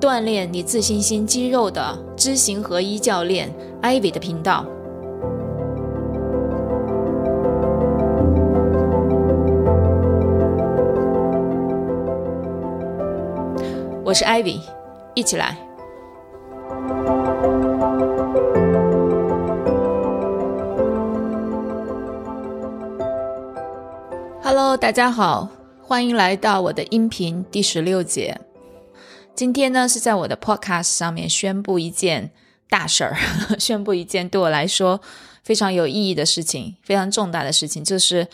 锻炼你自信心肌肉的知行合一教练 Ivy 的频道。我是 Ivy，一起来。Hello，大家好，欢迎来到我的音频第十六节。今天呢是在我的 Podcast 上面宣布一件大事儿，宣布一件对我来说非常有意义的事情，非常重大的事情，就是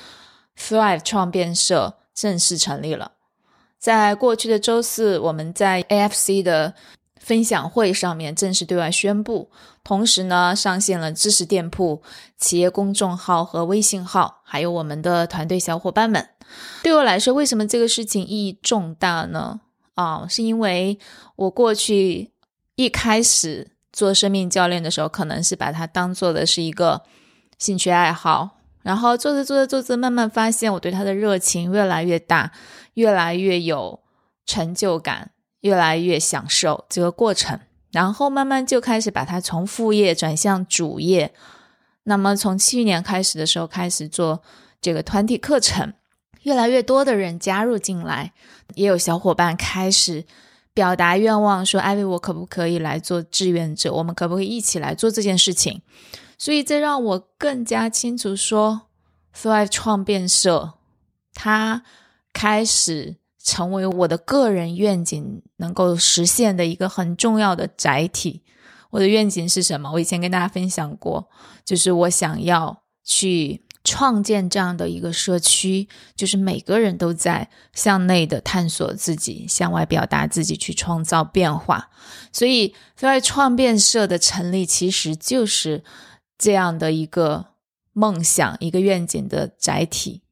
Thrive 创变社正式成立了。在过去的周四，我们在 AFC 的分享会上面正式对外宣布，同时呢上线了知识店铺、企业公众号和微信号，还有我们的团队小伙伴们。对我来说，为什么这个事情意义重大呢？啊，是因为我过去一开始做生命教练的时候，可能是把它当做的是一个兴趣爱好，然后做着做着做着，慢慢发现我对它的热情越来越大。越来越有成就感，越来越享受这个过程，然后慢慢就开始把它从副业转向主业。那么从去年开始的时候，开始做这个团体课程，越来越多的人加入进来，也有小伙伴开始表达愿望，说：“艾薇，我可不可以来做志愿者？我们可不可以一起来做这件事情？”所以这让我更加清楚说，Thrive 创变社，它。开始成为我的个人愿景能够实现的一个很重要的载体。我的愿景是什么？我以前跟大家分享过，就是我想要去创建这样的一个社区，就是每个人都在向内的探索自己，向外表达自己，去创造变化。所以，在创变社的成立，其实就是这样的一个梦想、一个愿景的载体。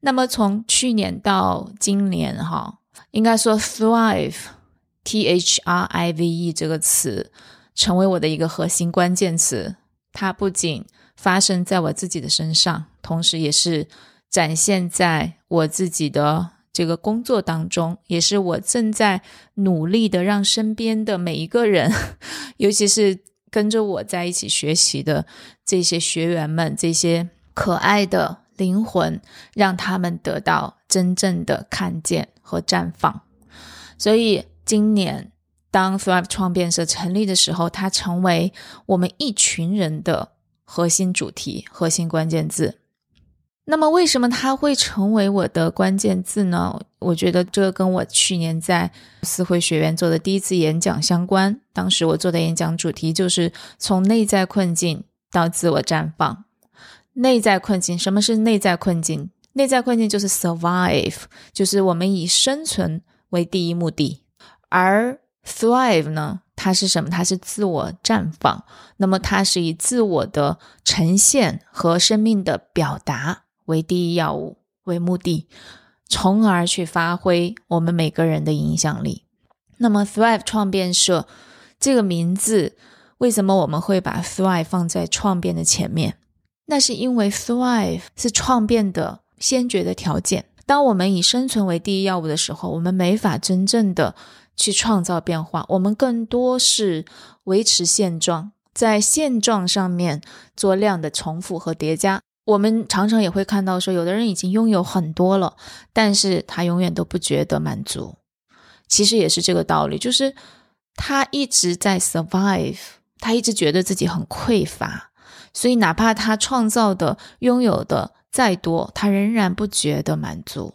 那么从去年到今年，哈，应该说 “thrive”（T H R I V E） 这个词成为我的一个核心关键词。它不仅发生在我自己的身上，同时也是展现在我自己的这个工作当中，也是我正在努力的让身边的每一个人，尤其是跟着我在一起学习的这些学员们，这些可爱的。灵魂让他们得到真正的看见和绽放。所以，今年当 Thrive 创变社成立的时候，它成为我们一群人的核心主题、核心关键字。那么，为什么它会成为我的关键字呢？我觉得这跟我去年在思慧学院做的第一次演讲相关。当时我做的演讲主题就是从内在困境到自我绽放。内在困境，什么是内在困境？内在困境就是 survive，就是我们以生存为第一目的。而 thrive 呢，它是什么？它是自我绽放。那么它是以自我的呈现和生命的表达为第一要务为目的，从而去发挥我们每个人的影响力。那么 thrive 创变社这个名字，为什么我们会把 thrive 放在创变的前面？那是因为 thrive 是创变的先决的条件。当我们以生存为第一要务的时候，我们没法真正的去创造变化，我们更多是维持现状，在现状上面做量的重复和叠加。我们常常也会看到说，有的人已经拥有很多了，但是他永远都不觉得满足。其实也是这个道理，就是他一直在 survive，他一直觉得自己很匮乏。所以，哪怕他创造的、拥有的再多，他仍然不觉得满足。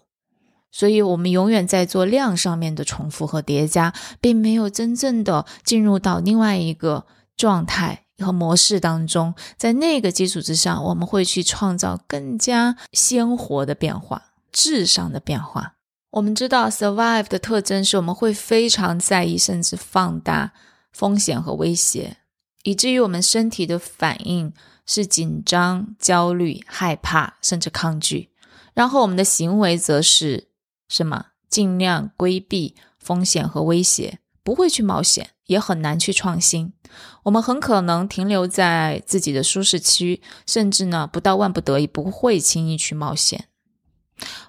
所以，我们永远在做量上面的重复和叠加，并没有真正的进入到另外一个状态和模式当中。在那个基础之上，我们会去创造更加鲜活的变化、质上的变化。我们知道，survive 的特征是我们会非常在意，甚至放大风险和威胁。以至于我们身体的反应是紧张、焦虑、害怕，甚至抗拒。然后我们的行为则是什么？尽量规避风险和威胁，不会去冒险，也很难去创新。我们很可能停留在自己的舒适区，甚至呢，不到万不得已，不会轻易去冒险。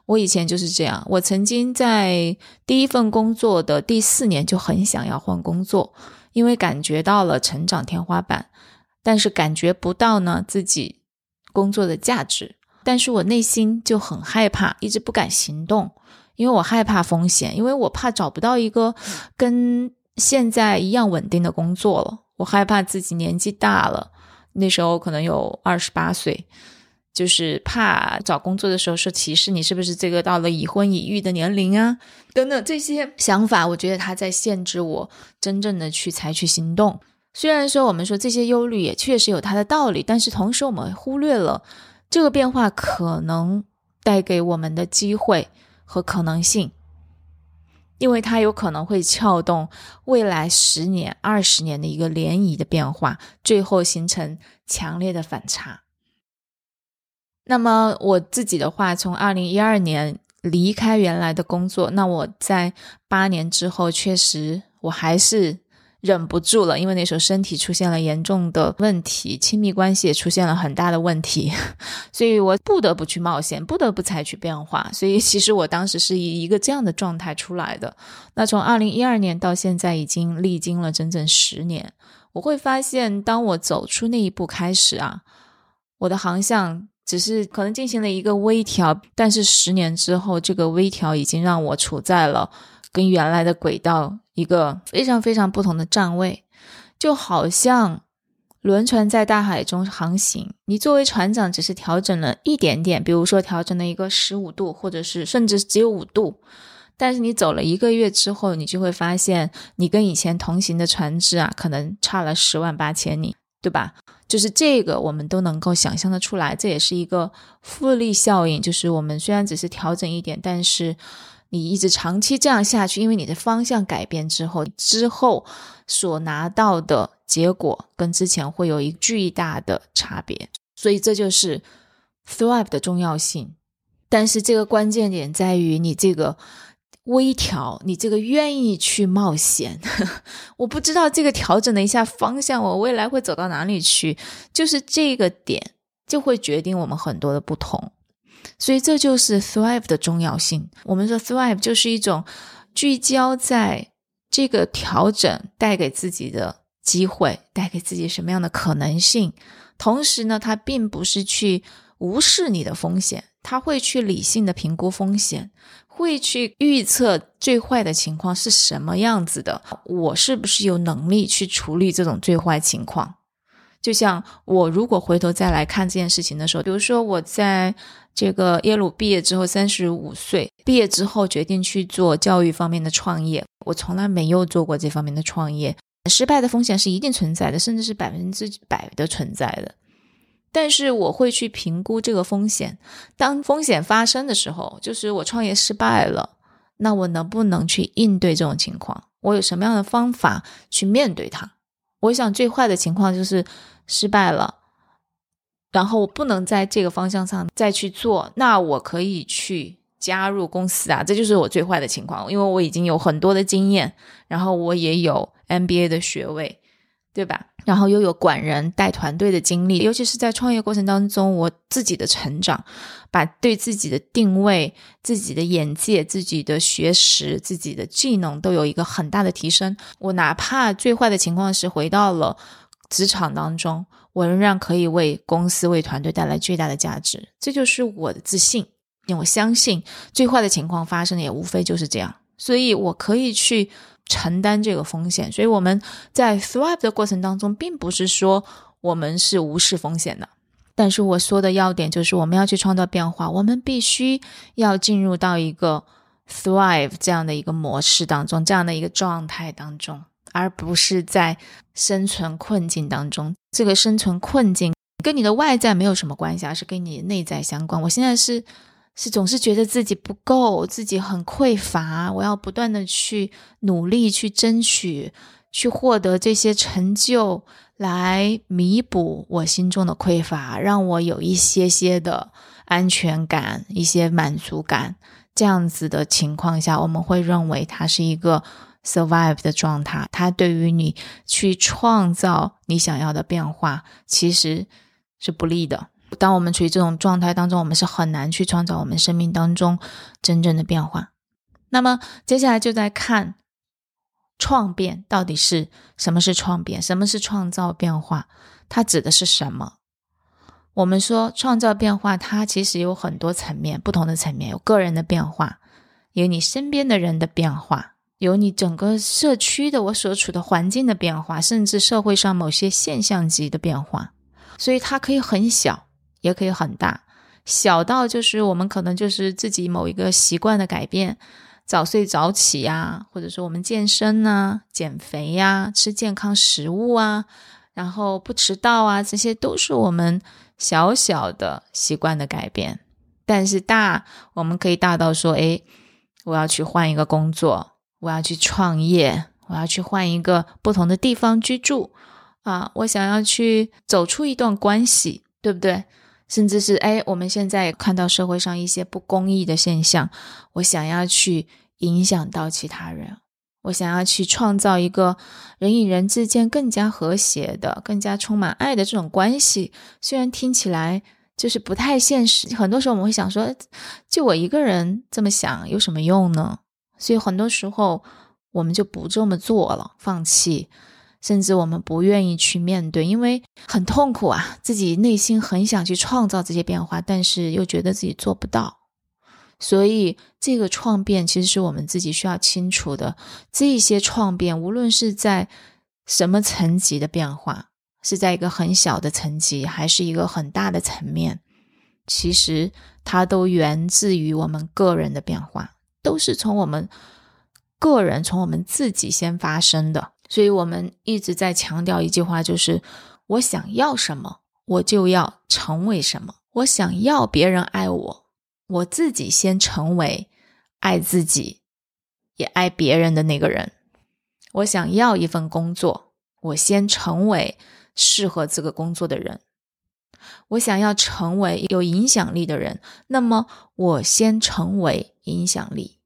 我以前就是这样，我曾经在第一份工作的第四年就很想要换工作，因为感觉到了成长天花板，但是感觉不到呢自己工作的价值。但是我内心就很害怕，一直不敢行动，因为我害怕风险，因为我怕找不到一个跟现在一样稳定的工作了。我害怕自己年纪大了，那时候可能有二十八岁，就是怕找工作的时候说歧视你是不是这个到了已婚已育的年龄啊，等等这些想法，我觉得他在限制我真正的去采取行动。虽然说我们说这些忧虑也确实有它的道理，但是同时我们忽略了。这个变化可能带给我们的机会和可能性，因为它有可能会撬动未来十年、二十年的一个涟漪的变化，最后形成强烈的反差。那么我自己的话，从二零一二年离开原来的工作，那我在八年之后，确实我还是。忍不住了，因为那时候身体出现了严重的问题，亲密关系也出现了很大的问题，所以我不得不去冒险，不得不采取变化。所以其实我当时是以一个这样的状态出来的。那从二零一二年到现在，已经历经了整整十年。我会发现，当我走出那一步开始啊，我的航向只是可能进行了一个微调，但是十年之后，这个微调已经让我处在了跟原来的轨道。一个非常非常不同的站位，就好像轮船在大海中航行，你作为船长只是调整了一点点，比如说调整了一个十五度，或者是甚至只有五度，但是你走了一个月之后，你就会发现你跟以前同行的船只啊，可能差了十万八千里，对吧？就是这个我们都能够想象的出来，这也是一个复利效应，就是我们虽然只是调整一点，但是。你一直长期这样下去，因为你的方向改变之后，之后所拿到的结果跟之前会有一巨大的差别，所以这就是 thrive 的重要性。但是这个关键点在于你这个微调，你这个愿意去冒险。我不知道这个调整了一下方向，我未来会走到哪里去，就是这个点就会决定我们很多的不同。所以这就是 thrive 的重要性。我们说 thrive 就是一种聚焦在这个调整带给自己的机会，带给自己什么样的可能性。同时呢，它并不是去无视你的风险，它会去理性的评估风险，会去预测最坏的情况是什么样子的。我是不是有能力去处理这种最坏情况？就像我如果回头再来看这件事情的时候，比如说我在这个耶鲁毕业之后，三十五岁毕业之后决定去做教育方面的创业，我从来没有做过这方面的创业，失败的风险是一定存在的，甚至是百分之百的存在的。但是我会去评估这个风险，当风险发生的时候，就是我创业失败了，那我能不能去应对这种情况？我有什么样的方法去面对它？我想最坏的情况就是失败了，然后我不能在这个方向上再去做，那我可以去加入公司啊，这就是我最坏的情况，因为我已经有很多的经验，然后我也有 MBA 的学位。对吧？然后又有管人带团队的经历，尤其是在创业过程当中，我自己的成长，把对自己的定位、自己的眼界、自己的学识、自己的技能都有一个很大的提升。我哪怕最坏的情况是回到了职场当中，我仍然可以为公司、为团队带来巨大的价值。这就是我的自信，因为我相信最坏的情况发生也无非就是这样，所以我可以去。承担这个风险，所以我们在 thrive 的过程当中，并不是说我们是无视风险的。但是我说的要点就是，我们要去创造变化，我们必须要进入到一个 thrive 这样的一个模式当中，这样的一个状态当中，而不是在生存困境当中。这个生存困境跟你的外在没有什么关系，而是跟你内在相关。我现在是。是总是觉得自己不够，自己很匮乏，我要不断的去努力，去争取，去获得这些成就，来弥补我心中的匮乏，让我有一些些的安全感、一些满足感。这样子的情况下，我们会认为它是一个 survive 的状态。它对于你去创造你想要的变化，其实是不利的。当我们处于这种状态当中，我们是很难去创造我们生命当中真正的变化。那么接下来就在看创变到底是什么是创变，什么是创造变化，它指的是什么？我们说创造变化，它其实有很多层面，不同的层面有个人的变化，有你身边的人的变化，有你整个社区的我所处的环境的变化，甚至社会上某些现象级的变化。所以它可以很小，也可以很大。小到就是我们可能就是自己某一个习惯的改变，早睡早起呀，或者说我们健身呐、减肥呀、吃健康食物啊，然后不迟到啊，这些都是我们。小小的习惯的改变，但是大，我们可以大到说，哎，我要去换一个工作，我要去创业，我要去换一个不同的地方居住，啊，我想要去走出一段关系，对不对？甚至是，哎，我们现在看到社会上一些不公义的现象，我想要去影响到其他人。我想要去创造一个人与人之间更加和谐的、更加充满爱的这种关系。虽然听起来就是不太现实，很多时候我们会想说，就我一个人这么想有什么用呢？所以很多时候我们就不这么做了，放弃，甚至我们不愿意去面对，因为很痛苦啊，自己内心很想去创造这些变化，但是又觉得自己做不到。所以，这个创变其实是我们自己需要清楚的。这些创变，无论是在什么层级的变化，是在一个很小的层级，还是一个很大的层面，其实它都源自于我们个人的变化，都是从我们个人、从我们自己先发生的。所以我们一直在强调一句话，就是我想要什么，我就要成为什么。我想要别人爱我。我自己先成为爱自己也爱别人的那个人。我想要一份工作，我先成为适合这个工作的人。我想要成为有影响力的人，那么我先成为影响力。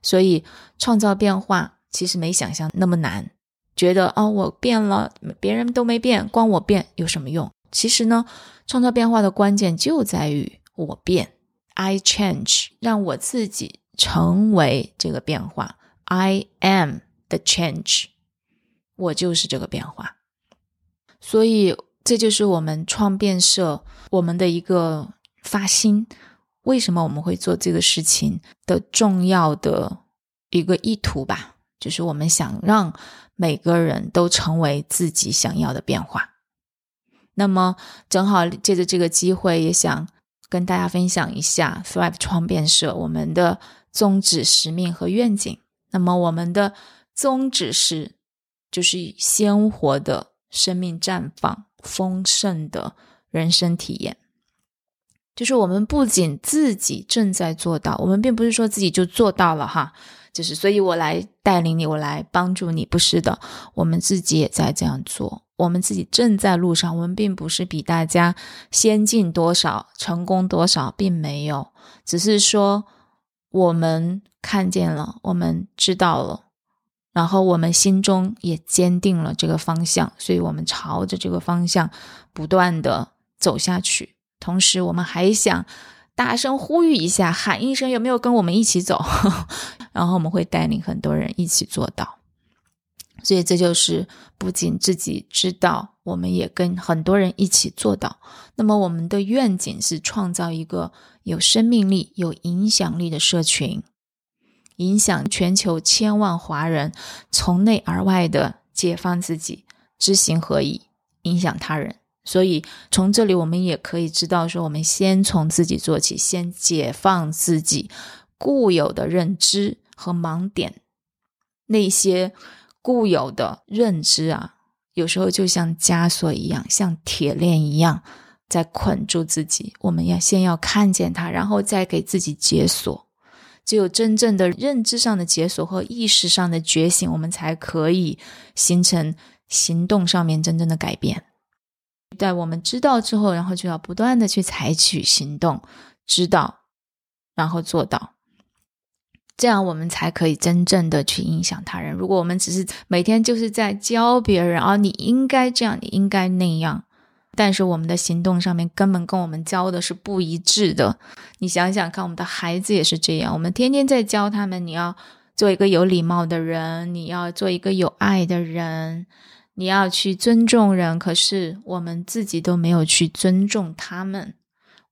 所以创造变化其实没想象那么难。觉得啊，我变了，别人都没变，光我变有什么用？其实呢，创造变化的关键就在于我变。I change，让我自己成为这个变化。I am the change，我就是这个变化。所以，这就是我们创变社我们的一个发心。为什么我们会做这个事情的重要的一个意图吧？就是我们想让每个人都成为自己想要的变化。那么，正好借着这个机会，也想。跟大家分享一下 Thrive 创变社我们的宗旨、使命和愿景。那么，我们的宗旨是，就是鲜活的生命绽放、丰盛的人生体验。就是我们不仅自己正在做到，我们并不是说自己就做到了哈。就是，所以我来带领你，我来帮助你，不是的，我们自己也在这样做。我们自己正在路上，我们并不是比大家先进多少、成功多少，并没有，只是说我们看见了，我们知道了，然后我们心中也坚定了这个方向，所以我们朝着这个方向不断的走下去。同时，我们还想大声呼吁一下，喊一声，有没有跟我们一起走？然后我们会带领很多人一起做到。所以这就是不仅自己知道，我们也跟很多人一起做到。那么我们的愿景是创造一个有生命力、有影响力的社群，影响全球千万华人，从内而外的解放自己，知行合一，影响他人。所以从这里我们也可以知道，说我们先从自己做起，先解放自己固有的认知和盲点，那些。固有的认知啊，有时候就像枷锁一样，像铁链一样，在捆住自己。我们要先要看见它，然后再给自己解锁。只有真正的认知上的解锁和意识上的觉醒，我们才可以形成行动上面真正的改变。在我们知道之后，然后就要不断的去采取行动，知道，然后做到，这样我们才可以真正的去影响他人。如果我们只是每天就是在教别人啊，你应该这样，你应该那样，但是我们的行动上面根本跟我们教的是不一致的。你想想看，我们的孩子也是这样，我们天天在教他们，你要做一个有礼貌的人，你要做一个有爱的人。你要去尊重人，可是我们自己都没有去尊重他们，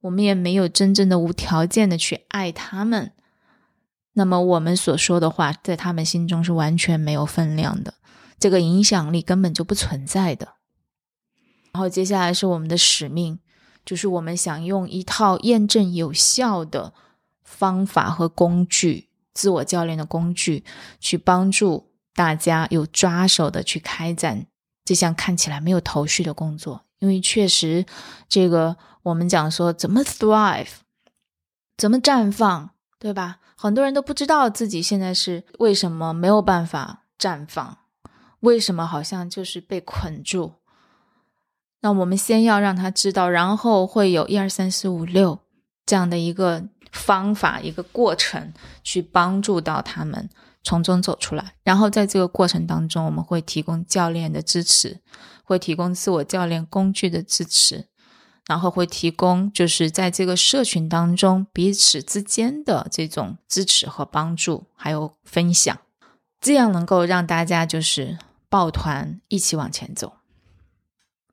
我们也没有真正的无条件的去爱他们。那么我们所说的话，在他们心中是完全没有分量的，这个影响力根本就不存在的。然后接下来是我们的使命，就是我们想用一套验证有效的方法和工具，自我教练的工具，去帮助大家有抓手的去开展。这项看起来没有头绪的工作，因为确实，这个我们讲说怎么 thrive，怎么绽放，对吧？很多人都不知道自己现在是为什么没有办法绽放，为什么好像就是被捆住。那我们先要让他知道，然后会有一二三四五六这样的一个方法、一个过程去帮助到他们。从中走出来，然后在这个过程当中，我们会提供教练的支持，会提供自我教练工具的支持，然后会提供就是在这个社群当中彼此之间的这种支持和帮助，还有分享，这样能够让大家就是抱团一起往前走。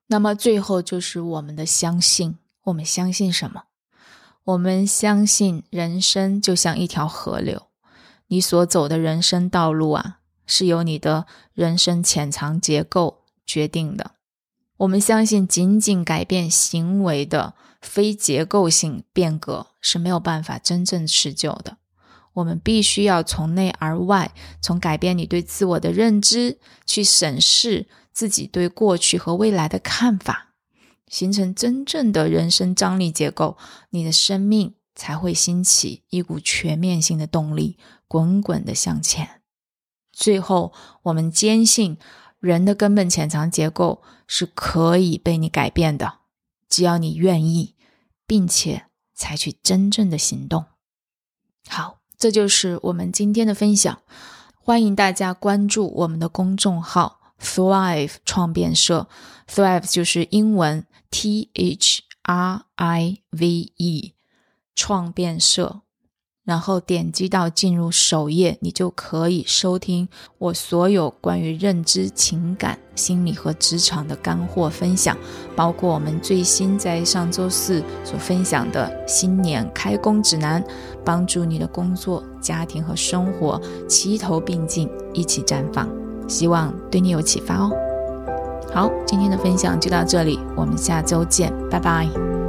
那么最后就是我们的相信，我们相信什么？我们相信人生就像一条河流。你所走的人生道路啊，是由你的人生潜藏结构决定的。我们相信，仅仅改变行为的非结构性变革是没有办法真正持久的。我们必须要从内而外，从改变你对自我的认知，去审视自己对过去和未来的看法，形成真正的人生张力结构，你的生命才会兴起一股全面性的动力。滚滚的向前，最后我们坚信人的根本潜藏结构是可以被你改变的，只要你愿意，并且采取真正的行动。好，这就是我们今天的分享。欢迎大家关注我们的公众号 “Thrive 创变社 ”，Thrive 就是英文 T H R I V E 创变社。然后点击到进入首页，你就可以收听我所有关于认知、情感、心理和职场的干货分享，包括我们最新在上周四所分享的新年开工指南，帮助你的工作、家庭和生活齐头并进，一起绽放。希望对你有启发哦。好，今天的分享就到这里，我们下周见，拜拜。